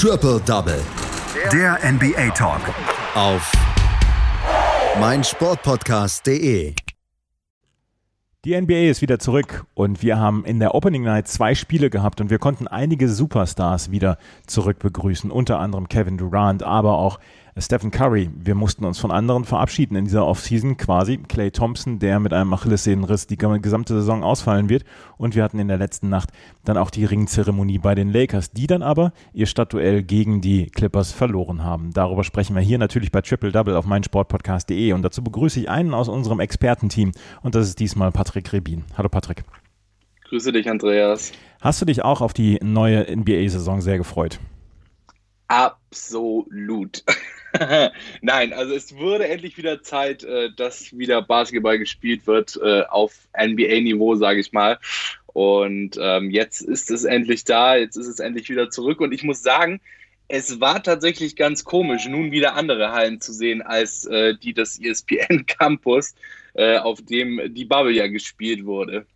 Triple Double. Der NBA Talk. Auf meinsportpodcast.de. Die NBA ist wieder zurück und wir haben in der Opening Night zwei Spiele gehabt und wir konnten einige Superstars wieder zurück begrüßen, unter anderem Kevin Durant, aber auch Stephen Curry. Wir mussten uns von anderen verabschieden in dieser Offseason quasi. Clay Thompson, der mit einem Achillessehnenriss die gesamte Saison ausfallen wird. Und wir hatten in der letzten Nacht dann auch die Ringzeremonie bei den Lakers, die dann aber ihr Stadtduell gegen die Clippers verloren haben. Darüber sprechen wir hier natürlich bei Triple Double auf meinsportpodcast.de. Und dazu begrüße ich einen aus unserem Expertenteam. Und das ist diesmal Patrick Rebin. Hallo Patrick. Grüße dich, Andreas. Hast du dich auch auf die neue NBA-Saison sehr gefreut? Absolut. Nein, also es wurde endlich wieder Zeit, äh, dass wieder Basketball gespielt wird äh, auf NBA-Niveau, sage ich mal. Und ähm, jetzt ist es endlich da, jetzt ist es endlich wieder zurück. Und ich muss sagen, es war tatsächlich ganz komisch, nun wieder andere Hallen zu sehen als äh, die des ESPN Campus, auf dem die Bubble ja gespielt wurde.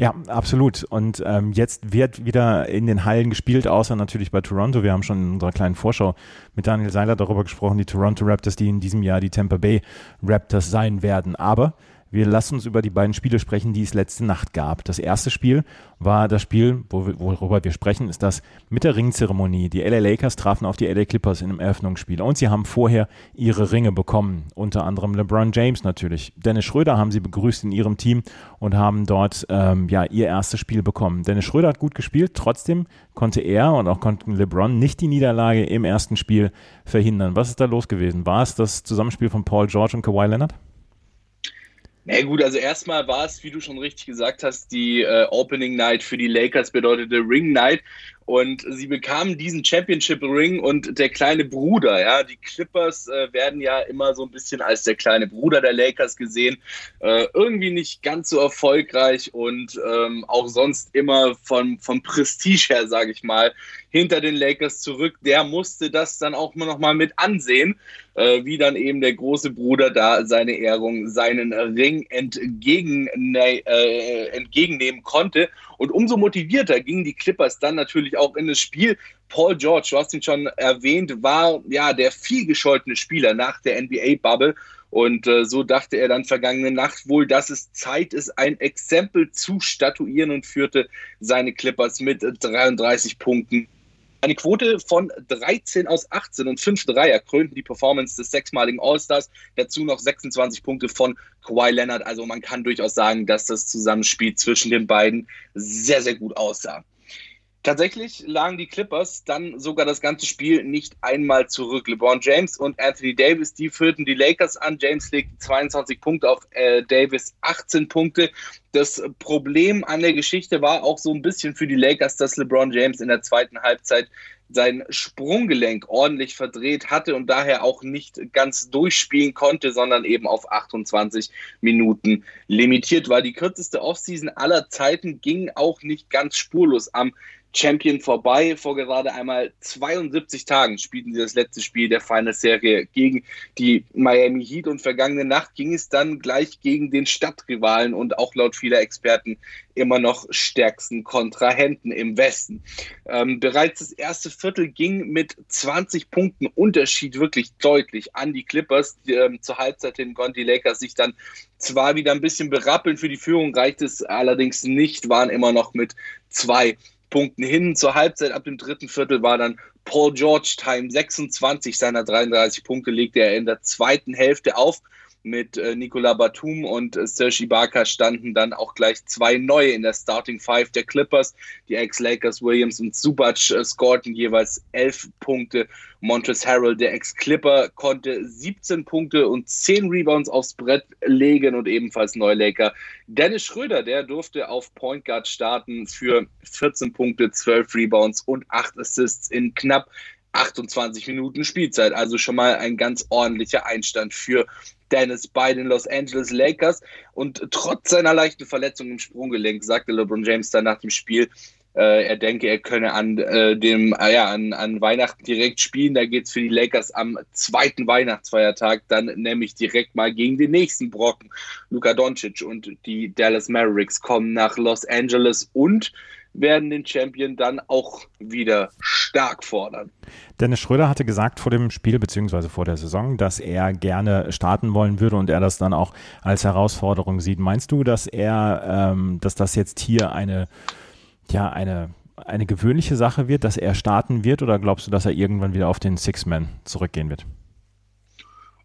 Ja, absolut. Und ähm, jetzt wird wieder in den Hallen gespielt, außer natürlich bei Toronto. Wir haben schon in unserer kleinen Vorschau mit Daniel Seiler darüber gesprochen, die Toronto Raptors, die in diesem Jahr die Tampa Bay Raptors sein werden. Aber wir lassen uns über die beiden Spiele sprechen, die es letzte Nacht gab. Das erste Spiel war das Spiel, worüber wir sprechen, ist das mit der Ringzeremonie. Die LA Lakers trafen auf die LA Clippers in einem Eröffnungsspiel und sie haben vorher ihre Ringe bekommen. Unter anderem LeBron James natürlich. Dennis Schröder haben sie begrüßt in ihrem Team und haben dort ähm, ja ihr erstes Spiel bekommen. Dennis Schröder hat gut gespielt, trotzdem konnte er und auch konnten LeBron nicht die Niederlage im ersten Spiel verhindern. Was ist da los gewesen? War es das Zusammenspiel von Paul George und Kawhi Leonard? Na nee, gut, also erstmal war es, wie du schon richtig gesagt hast, die äh, Opening Night für die Lakers bedeutete Ring Night und sie bekamen diesen Championship Ring und der kleine Bruder, ja, die Clippers äh, werden ja immer so ein bisschen als der kleine Bruder der Lakers gesehen, äh, irgendwie nicht ganz so erfolgreich und ähm, auch sonst immer von, vom Prestige her, sage ich mal, hinter den Lakers zurück. Der musste das dann auch noch mal mit ansehen, äh, wie dann eben der große Bruder da seine Ehrung, seinen Ring entgegen, äh, entgegennehmen konnte. Und umso motivierter gingen die Clippers dann natürlich auch in das Spiel. Paul George, du hast ihn schon erwähnt, war ja der vielgescholtene Spieler nach der NBA-Bubble. Und äh, so dachte er dann vergangene Nacht wohl, dass es Zeit ist, ein Exempel zu statuieren und führte seine Clippers mit 33 Punkten eine Quote von 13 aus 18 und 5 Dreier krönten die Performance des sechsmaligen All-Stars. Dazu noch 26 Punkte von Kawhi Leonard. Also man kann durchaus sagen, dass das Zusammenspiel zwischen den beiden sehr, sehr gut aussah. Tatsächlich lagen die Clippers dann sogar das ganze Spiel nicht einmal zurück. LeBron James und Anthony Davis, die führten die Lakers an. James legte 22 Punkte auf äh, Davis 18 Punkte. Das Problem an der Geschichte war auch so ein bisschen für die Lakers, dass LeBron James in der zweiten Halbzeit sein Sprunggelenk ordentlich verdreht hatte und daher auch nicht ganz durchspielen konnte, sondern eben auf 28 Minuten limitiert war. Die kürzeste Offseason aller Zeiten ging auch nicht ganz spurlos am Champion vorbei. Vor gerade einmal 72 Tagen spielten sie das letzte Spiel der Finals-Serie gegen die Miami Heat und vergangene Nacht ging es dann gleich gegen den Stadtrivalen und auch laut vieler Experten immer noch stärksten Kontrahenten im Westen. Ähm, bereits das erste Viertel ging mit 20 Punkten Unterschied wirklich deutlich an die Clippers. Ähm, zur Halbzeit hin konnten die Lakers sich dann zwar wieder ein bisschen berappeln, für die Führung reicht es allerdings nicht, waren immer noch mit zwei Punkten hin. Zur Halbzeit ab dem dritten Viertel war dann Paul George Time. 26 seiner 33 Punkte legte er in der zweiten Hälfte auf mit äh, Nicola Batum und äh, Serge Ibaka standen dann auch gleich zwei neue in der Starting Five der Clippers. Die Ex-Lakers Williams und Subac äh, scorten jeweils elf Punkte. Montres Harrell, der Ex-Clipper, konnte 17 Punkte und 10 Rebounds aufs Brett legen und ebenfalls Neulaker. Dennis Schröder, der durfte auf Point Guard starten für 14 Punkte, 12 Rebounds und 8 Assists in knapp 28 Minuten Spielzeit. Also schon mal ein ganz ordentlicher Einstand für Dennis bei den Los Angeles Lakers. Und trotz seiner leichten Verletzung im Sprunggelenk sagte LeBron James dann nach dem Spiel, äh, er denke, er könne an äh, dem, äh, ja, an, an Weihnachten direkt spielen. Da geht es für die Lakers am zweiten Weihnachtsfeiertag dann nämlich direkt mal gegen den nächsten Brocken. Luka Doncic und die Dallas Mavericks kommen nach Los Angeles und werden den Champion dann auch wieder stark fordern. Dennis Schröder hatte gesagt vor dem Spiel bzw. vor der Saison, dass er gerne starten wollen würde und er das dann auch als Herausforderung sieht. Meinst du, dass er, ähm, dass das jetzt hier eine, ja, eine, eine gewöhnliche Sache wird, dass er starten wird oder glaubst du, dass er irgendwann wieder auf den Six-Man zurückgehen wird?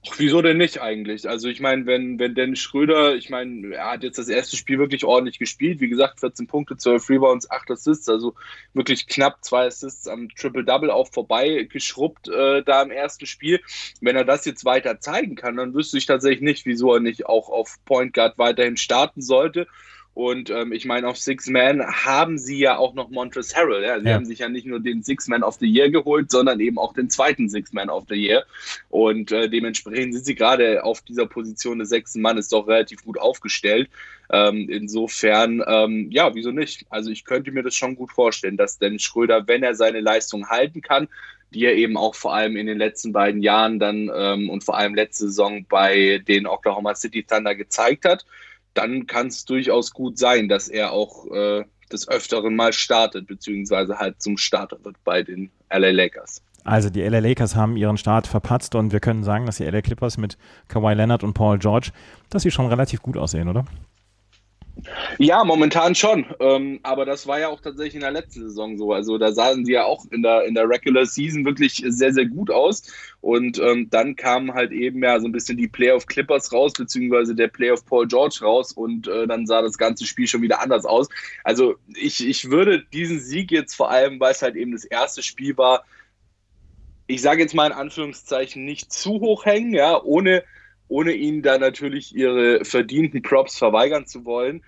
Ach, wieso denn nicht eigentlich? Also ich meine, wenn, wenn Dennis Schröder, ich meine, er hat jetzt das erste Spiel wirklich ordentlich gespielt. Wie gesagt, 14 Punkte, 12 Rebounds, 8 Assists, also wirklich knapp zwei Assists am Triple-Double auch vorbei geschrubbt äh, da im ersten Spiel. Wenn er das jetzt weiter zeigen kann, dann wüsste ich tatsächlich nicht, wieso er nicht auch auf Point Guard weiterhin starten sollte. Und ähm, ich meine, auf Six Man haben sie ja auch noch Montrezl Harrell. Ja? Sie ja. haben sich ja nicht nur den Six Man of the Year geholt, sondern eben auch den zweiten Six Man of the Year. Und äh, dementsprechend sind sie gerade auf dieser Position des sechsten Mannes doch relativ gut aufgestellt. Ähm, insofern, ähm, ja, wieso nicht? Also ich könnte mir das schon gut vorstellen, dass Dennis Schröder, wenn er seine Leistung halten kann, die er eben auch vor allem in den letzten beiden Jahren dann ähm, und vor allem letzte Saison bei den Oklahoma City Thunder gezeigt hat, dann kann es durchaus gut sein, dass er auch äh, des Öfteren mal startet, beziehungsweise halt zum Starter wird bei den LA Lakers. Also die LA Lakers haben ihren Start verpatzt und wir können sagen, dass die LA Clippers mit Kawhi Leonard und Paul George, dass sie schon relativ gut aussehen, oder? Ja, momentan schon. Ähm, aber das war ja auch tatsächlich in der letzten Saison so. Also da sahen sie ja auch in der, in der Regular Season wirklich sehr, sehr gut aus. Und ähm, dann kamen halt eben ja so ein bisschen die Playoff Clippers raus, beziehungsweise der Playoff Paul George raus. Und äh, dann sah das ganze Spiel schon wieder anders aus. Also ich, ich würde diesen Sieg jetzt vor allem, weil es halt eben das erste Spiel war, ich sage jetzt mal in Anführungszeichen, nicht zu hoch hängen, ja, ohne ohne ihnen da natürlich ihre verdienten Props verweigern zu wollen.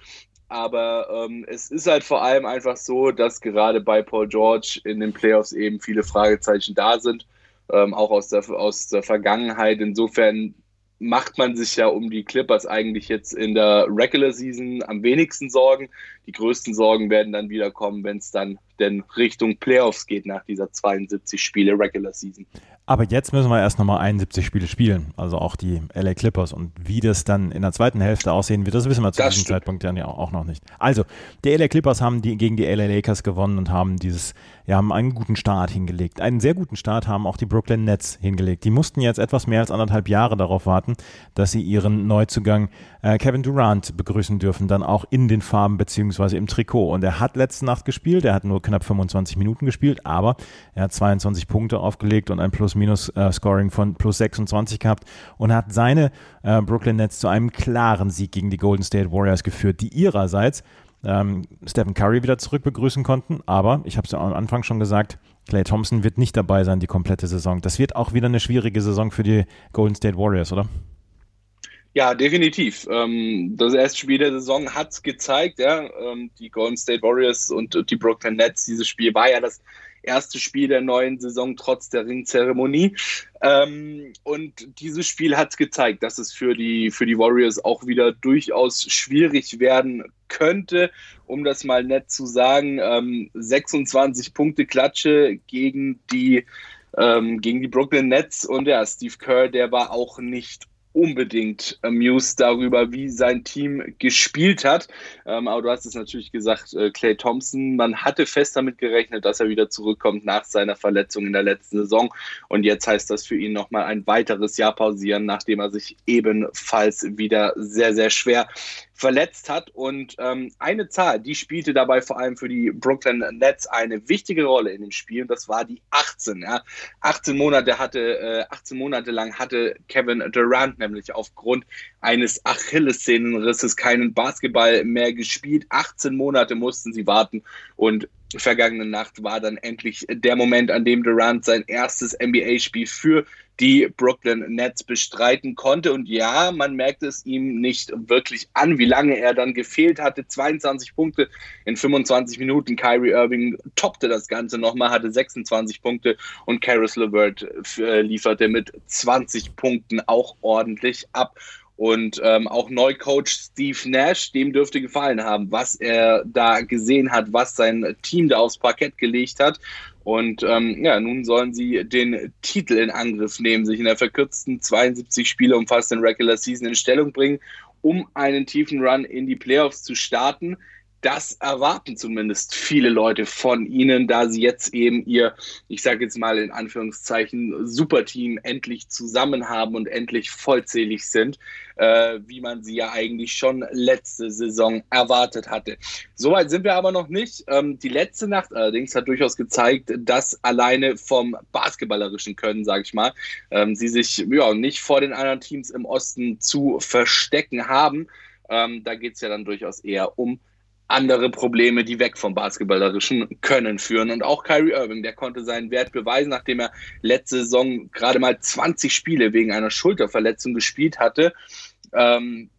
Aber ähm, es ist halt vor allem einfach so, dass gerade bei Paul George in den Playoffs eben viele Fragezeichen da sind, ähm, auch aus der, aus der Vergangenheit. Insofern macht man sich ja um die Clippers eigentlich jetzt in der Regular Season am wenigsten Sorgen. Die größten Sorgen werden dann wieder kommen, wenn es dann denn Richtung Playoffs geht nach dieser 72 Spiele Regular Season. Aber jetzt müssen wir erst nochmal 71 Spiele spielen, also auch die LA Clippers. Und wie das dann in der zweiten Hälfte aussehen wird, das wissen wir zu das diesem stimmt. Zeitpunkt dann ja auch noch nicht. Also, die LA Clippers haben die, gegen die LA Lakers gewonnen und haben dieses, ja, haben einen guten Start hingelegt. Einen sehr guten Start haben auch die Brooklyn Nets hingelegt. Die mussten jetzt etwas mehr als anderthalb Jahre darauf warten, dass sie ihren Neuzugang äh, Kevin Durant begrüßen dürfen, dann auch in den Farben beziehungsweise im Trikot. Und er hat letzte Nacht gespielt, er hat nur knapp 25 Minuten gespielt, aber er hat 22 Punkte aufgelegt und ein Plus-Minus-Scoring von plus 26 gehabt und hat seine äh, Brooklyn Nets zu einem klaren Sieg gegen die Golden State Warriors geführt, die ihrerseits ähm, Stephen Curry wieder zurück begrüßen konnten. Aber ich habe es ja am Anfang schon gesagt, Clay Thompson wird nicht dabei sein die komplette Saison. Das wird auch wieder eine schwierige Saison für die Golden State Warriors, oder? Ja, definitiv. Ähm, das erste Spiel der Saison hat es gezeigt, ja. Ähm, die Golden State Warriors und die Brooklyn Nets, dieses Spiel war ja das erste Spiel der neuen Saison trotz der Ringzeremonie. Ähm, und dieses Spiel hat gezeigt, dass es für die, für die Warriors auch wieder durchaus schwierig werden könnte, um das mal nett zu sagen. Ähm, 26 Punkte Klatsche gegen die, gegen die Brooklyn Nets und ja, Steve Kerr, der war auch nicht unbedingt amused darüber, wie sein Team gespielt hat. Ähm, aber du hast es natürlich gesagt, äh, Clay Thompson, man hatte fest damit gerechnet, dass er wieder zurückkommt nach seiner Verletzung in der letzten Saison. Und jetzt heißt das für ihn nochmal ein weiteres Jahr pausieren, nachdem er sich ebenfalls wieder sehr, sehr schwer verletzt hat. Und ähm, eine Zahl, die spielte dabei vor allem für die Brooklyn Nets eine wichtige Rolle in dem Spiel. Und das war die 18. Ja. 18 Monate hatte, äh, 18 Monate lang hatte Kevin Durant nämlich aufgrund eines Achillessehnenrisses keinen Basketball mehr gespielt. 18 Monate mussten sie warten und vergangene Nacht war dann endlich der Moment, an dem Durant sein erstes NBA-Spiel für die Brooklyn Nets bestreiten konnte. Und ja, man merkt es ihm nicht wirklich an, wie lange er dann gefehlt hatte. 22 Punkte in 25 Minuten. Kyrie Irving toppte das Ganze nochmal, hatte 26 Punkte und Karis LeVert äh, lieferte mit 20 Punkten auch ordentlich ab. Und ähm, auch Neucoach Steve Nash, dem dürfte gefallen haben, was er da gesehen hat, was sein Team da aufs Parkett gelegt hat. Und ähm, ja, nun sollen sie den Titel in Angriff nehmen, sich in der verkürzten 72 Spiele umfassenden Regular Season in Stellung bringen, um einen tiefen Run in die Playoffs zu starten. Das erwarten zumindest viele Leute von ihnen, da sie jetzt eben ihr, ich sage jetzt mal in Anführungszeichen, Superteam endlich zusammen haben und endlich vollzählig sind, äh, wie man sie ja eigentlich schon letzte Saison erwartet hatte. Soweit sind wir aber noch nicht. Ähm, die letzte Nacht allerdings hat durchaus gezeigt, dass alleine vom basketballerischen Können, sage ich mal, ähm, sie sich ja nicht vor den anderen Teams im Osten zu verstecken haben. Ähm, da geht es ja dann durchaus eher um andere Probleme, die weg vom basketballerischen Können führen. Und auch Kyrie Irving, der konnte seinen Wert beweisen, nachdem er letzte Saison gerade mal 20 Spiele wegen einer Schulterverletzung gespielt hatte. Ähm,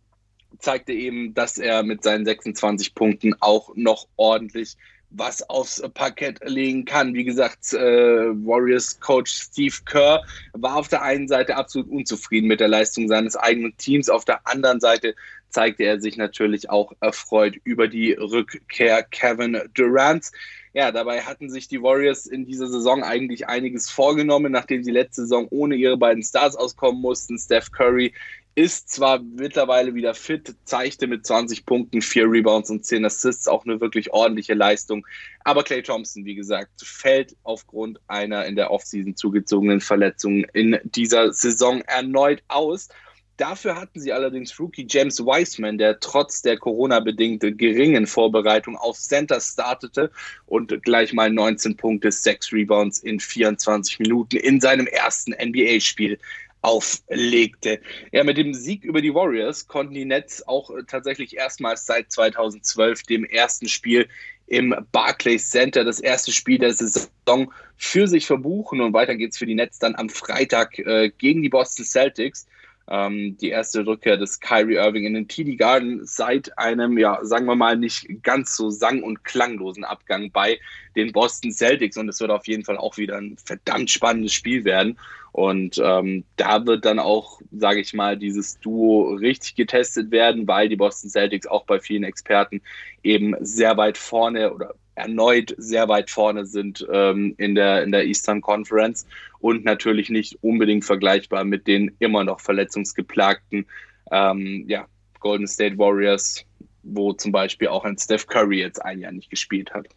zeigte eben, dass er mit seinen 26 Punkten auch noch ordentlich was aufs Parkett legen kann. Wie gesagt, äh, Warriors Coach Steve Kerr war auf der einen Seite absolut unzufrieden mit der Leistung seines eigenen Teams, auf der anderen Seite zeigte er sich natürlich auch erfreut über die Rückkehr Kevin Durant. Ja, dabei hatten sich die Warriors in dieser Saison eigentlich einiges vorgenommen, nachdem sie letzte Saison ohne ihre beiden Stars auskommen mussten. Steph Curry ist zwar mittlerweile wieder fit, zeigte mit 20 Punkten, 4 Rebounds und 10 Assists auch eine wirklich ordentliche Leistung. Aber Clay Thompson, wie gesagt, fällt aufgrund einer in der Offseason zugezogenen Verletzung in dieser Saison erneut aus. Dafür hatten sie allerdings Rookie James Wiseman, der trotz der Corona-bedingt geringen Vorbereitung auf Center startete und gleich mal 19 Punkte, 6 Rebounds in 24 Minuten in seinem ersten NBA-Spiel auflegte. Ja, mit dem Sieg über die Warriors konnten die Nets auch tatsächlich erstmals seit 2012 dem ersten Spiel im Barclays Center das erste Spiel der Saison für sich verbuchen und weiter geht's für die Nets dann am Freitag äh, gegen die Boston Celtics ähm, die erste Rückkehr des Kyrie Irving in den TD Garden seit einem, ja, sagen wir mal, nicht ganz so sang- und klanglosen Abgang bei den Boston Celtics. Und es wird auf jeden Fall auch wieder ein verdammt spannendes Spiel werden. Und ähm, da wird dann auch, sage ich mal, dieses Duo richtig getestet werden, weil die Boston Celtics auch bei vielen Experten eben sehr weit vorne oder erneut sehr weit vorne sind ähm, in, der, in der Eastern Conference und natürlich nicht unbedingt vergleichbar mit den immer noch verletzungsgeplagten ähm, ja, Golden State Warriors, wo zum Beispiel auch ein Steph Curry jetzt ein Jahr nicht gespielt hat.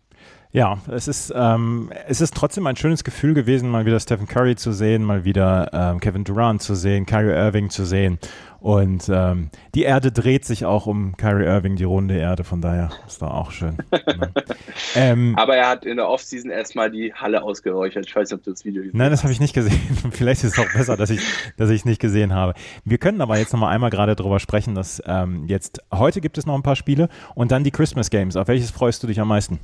Ja, es ist, ähm, es ist trotzdem ein schönes Gefühl gewesen, mal wieder Stephen Curry zu sehen, mal wieder ähm, Kevin Durant zu sehen, Kyrie Irving zu sehen. Und ähm, die Erde dreht sich auch um Kyrie Irving, die runde Erde, von daher ist da auch schön. ähm, Aber er hat in der Offseason erstmal die Halle ausgeräuchert. Ich weiß nicht, ob du das Video gesehen hast. Nein, das habe ich nicht gesehen. Vielleicht ist es auch besser, dass ich dass ich es nicht gesehen habe. Wir können aber jetzt nochmal einmal gerade darüber sprechen, dass ähm, jetzt heute gibt es noch ein paar Spiele und dann die Christmas Games. Auf welches freust du dich am meisten?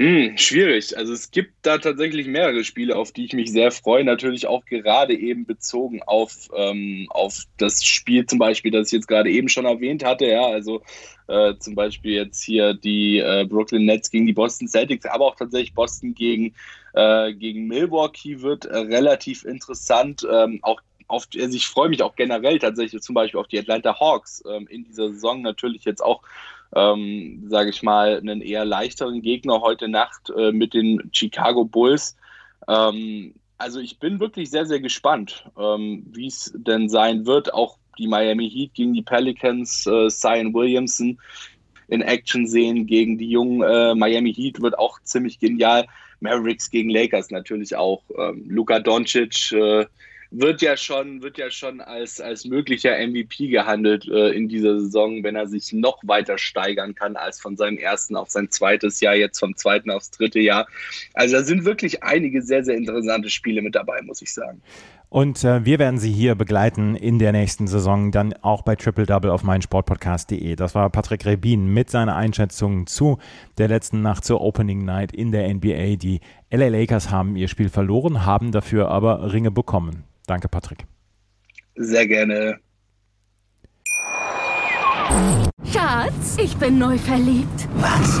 Hm, schwierig. Also es gibt da tatsächlich mehrere Spiele, auf die ich mich sehr freue. Natürlich auch gerade eben bezogen auf, ähm, auf das Spiel zum Beispiel, das ich jetzt gerade eben schon erwähnt hatte. Ja, also äh, zum Beispiel jetzt hier die äh, Brooklyn Nets gegen die Boston Celtics, aber auch tatsächlich Boston gegen, äh, gegen Milwaukee wird äh, relativ interessant. Ähm, auch auf, also ich freue mich auch generell tatsächlich zum Beispiel auf die Atlanta Hawks ähm, in dieser Saison natürlich jetzt auch ähm, sage ich mal, einen eher leichteren Gegner heute Nacht äh, mit den Chicago Bulls. Ähm, also ich bin wirklich sehr, sehr gespannt, ähm, wie es denn sein wird. Auch die Miami Heat gegen die Pelicans, äh, Williamson in Action sehen gegen die jungen äh, Miami Heat wird auch ziemlich genial. Mavericks gegen Lakers natürlich auch. Ähm, Luka Doncic äh, wird ja schon, wird ja schon als, als möglicher MVP gehandelt äh, in dieser Saison, wenn er sich noch weiter steigern kann als von seinem ersten auf sein zweites Jahr, jetzt vom zweiten aufs dritte Jahr. Also da sind wirklich einige sehr, sehr interessante Spiele mit dabei, muss ich sagen. Und äh, wir werden Sie hier begleiten in der nächsten Saison, dann auch bei Triple Double auf meinsportpodcast.de. Das war Patrick Rebin mit seiner Einschätzung zu der letzten Nacht zur Opening Night in der NBA. Die LA Lakers haben ihr Spiel verloren, haben dafür aber Ringe bekommen. Danke, Patrick. Sehr gerne. Schatz, ich bin neu verliebt. Was?